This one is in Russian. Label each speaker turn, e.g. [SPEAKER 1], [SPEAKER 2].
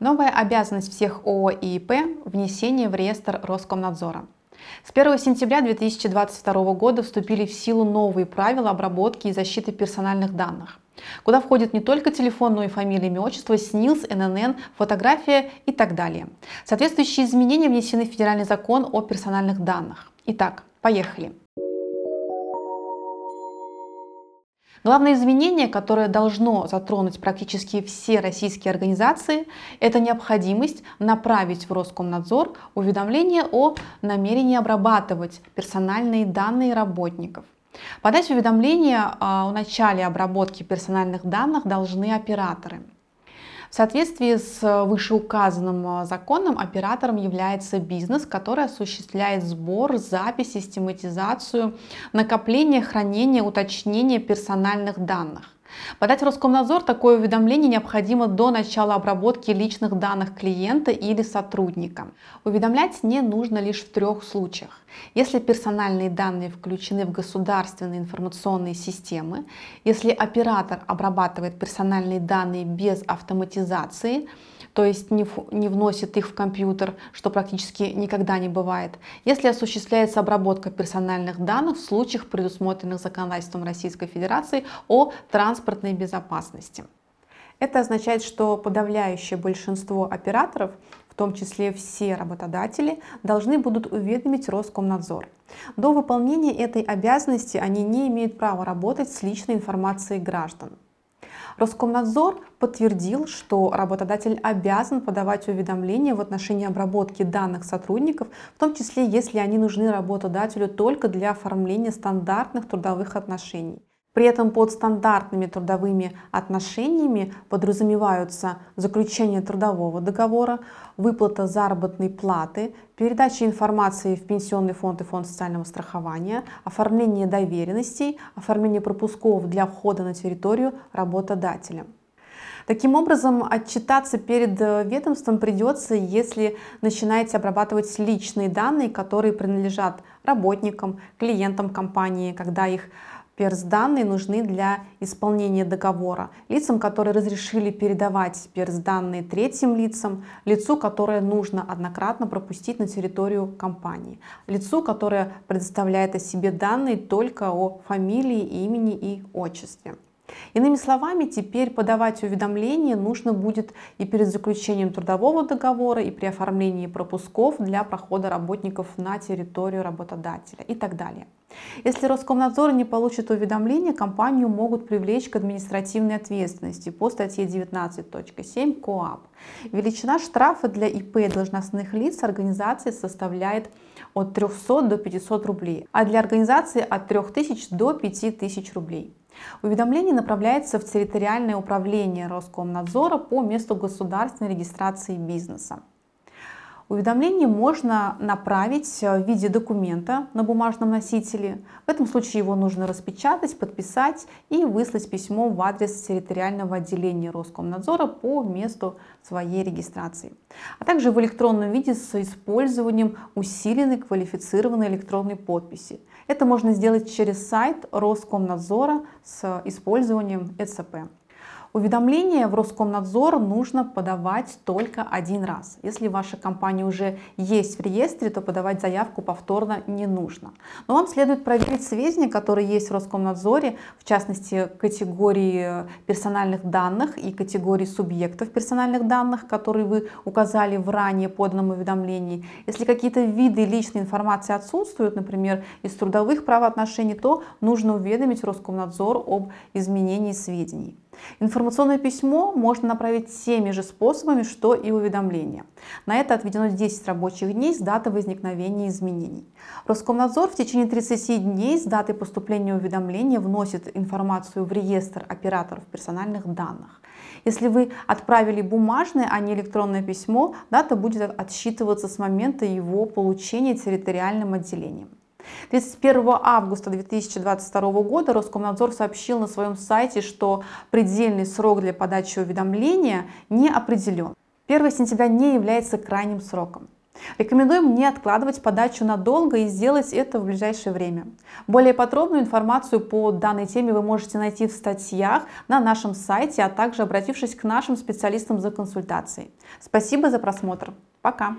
[SPEAKER 1] Новая обязанность всех ООО и ИП – внесение в реестр Роскомнадзора. С 1 сентября 2022 года вступили в силу новые правила обработки и защиты персональных данных, куда входят не только телефон, но и фамилия, имя, отчество, СНИЛС, ННН, фотография и так далее. Соответствующие изменения внесены в Федеральный закон о персональных данных. Итак, поехали. Главное изменение, которое должно затронуть практически все российские организации, это необходимость направить в Роскомнадзор уведомление о намерении обрабатывать персональные данные работников. Подать уведомление а, о начале обработки персональных данных должны операторы. В соответствии с э, вышеуказанным э, законом оператором является бизнес, который осуществляет сбор, запись, систематизацию, накопление, хранение, уточнение персональных данных. Подать в Роскомнадзор такое уведомление необходимо до начала обработки личных данных клиента или сотрудника. Уведомлять не нужно лишь в трех случаях. Если персональные данные включены в государственные информационные системы, если оператор обрабатывает персональные данные без автоматизации, то есть не, не вносит их в компьютер, что практически никогда не бывает, если осуществляется обработка персональных данных в случаях, предусмотренных законодательством Российской Федерации о транспортной безопасности. Это означает, что подавляющее большинство операторов, в том числе все работодатели, должны будут уведомить Роскомнадзор. До выполнения этой обязанности они не имеют права работать с личной информацией граждан. Роскомнадзор подтвердил, что работодатель обязан подавать уведомления в отношении обработки данных сотрудников, в том числе если они нужны работодателю только для оформления стандартных трудовых отношений. При этом под стандартными трудовыми отношениями подразумеваются заключение трудового договора, выплата заработной платы, передача информации в Пенсионный фонд и фонд социального страхования, оформление доверенностей, оформление пропусков для входа на территорию работодателя. Таким образом, отчитаться перед э, ведомством придется, если начинаете обрабатывать личные данные, которые принадлежат работникам, клиентам компании, когда их перс-данные нужны для исполнения договора. Лицам, которые разрешили передавать перс-данные третьим лицам, лицу, которое нужно однократно пропустить на территорию компании, лицу, которое предоставляет о себе данные только о фамилии, имени и отчестве. Иными словами, теперь подавать уведомления нужно будет и перед заключением трудового договора, и при оформлении пропусков для прохода работников на территорию работодателя и так далее. Если Роскомнадзор не получит уведомления, компанию могут привлечь к административной ответственности по статье 19.7 КОАП. Величина штрафа для ИП должностных лиц организации составляет от 300 до 500 рублей, а для организации от 3000 до 5000 рублей. Уведомление направляется в территориальное управление Роскомнадзора по месту государственной регистрации бизнеса. Уведомление можно направить в виде документа на бумажном носителе. В этом случае его нужно распечатать, подписать и выслать письмо в адрес территориального отделения Роскомнадзора по месту своей регистрации. А также в электронном виде с использованием усиленной квалифицированной электронной подписи. Это можно сделать через сайт Роскомнадзора с использованием ЭЦП. Уведомление в Роскомнадзор нужно подавать только один раз. Если ваша компания уже есть в реестре, то подавать заявку повторно не нужно. Но вам следует проверить сведения, которые есть в Роскомнадзоре, в частности категории персональных данных и категории субъектов персональных данных, которые вы указали в ранее поданном уведомлении. Если какие-то виды личной информации отсутствуют, например, из трудовых правоотношений, то нужно уведомить Роскомнадзор об изменении сведений. Информационное письмо можно направить теми же способами, что и уведомление. На это отведено 10 рабочих дней с даты возникновения изменений. Роскомнадзор в течение 30 дней с даты поступления уведомления вносит информацию в реестр операторов персональных данных. Если вы отправили бумажное, а не электронное письмо, дата будет отсчитываться с момента его получения территориальным отделением. 31 августа 2022 года Роскомнадзор сообщил на своем сайте, что предельный срок для подачи уведомления не определен. 1 сентября не является крайним сроком. Рекомендуем не откладывать подачу надолго и сделать это в ближайшее время. Более подробную информацию по данной теме вы можете найти в статьях на нашем сайте, а также обратившись к нашим специалистам за консультацией. Спасибо за просмотр. Пока!